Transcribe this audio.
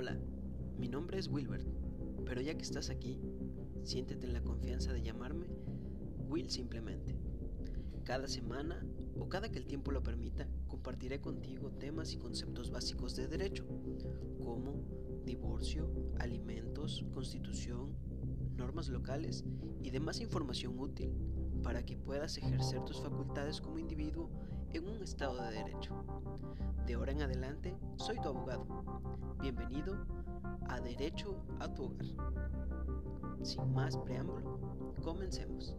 Hola, mi nombre es Wilbert, pero ya que estás aquí, siéntete en la confianza de llamarme Will simplemente. Cada semana o cada que el tiempo lo permita, compartiré contigo temas y conceptos básicos de derecho, como divorcio, alimentos, constitución, normas locales y demás información útil para que puedas ejercer tus facultades como individuo estado de derecho. De ahora en adelante, soy tu abogado. Bienvenido a Derecho a tu hogar. Sin más preámbulo, comencemos.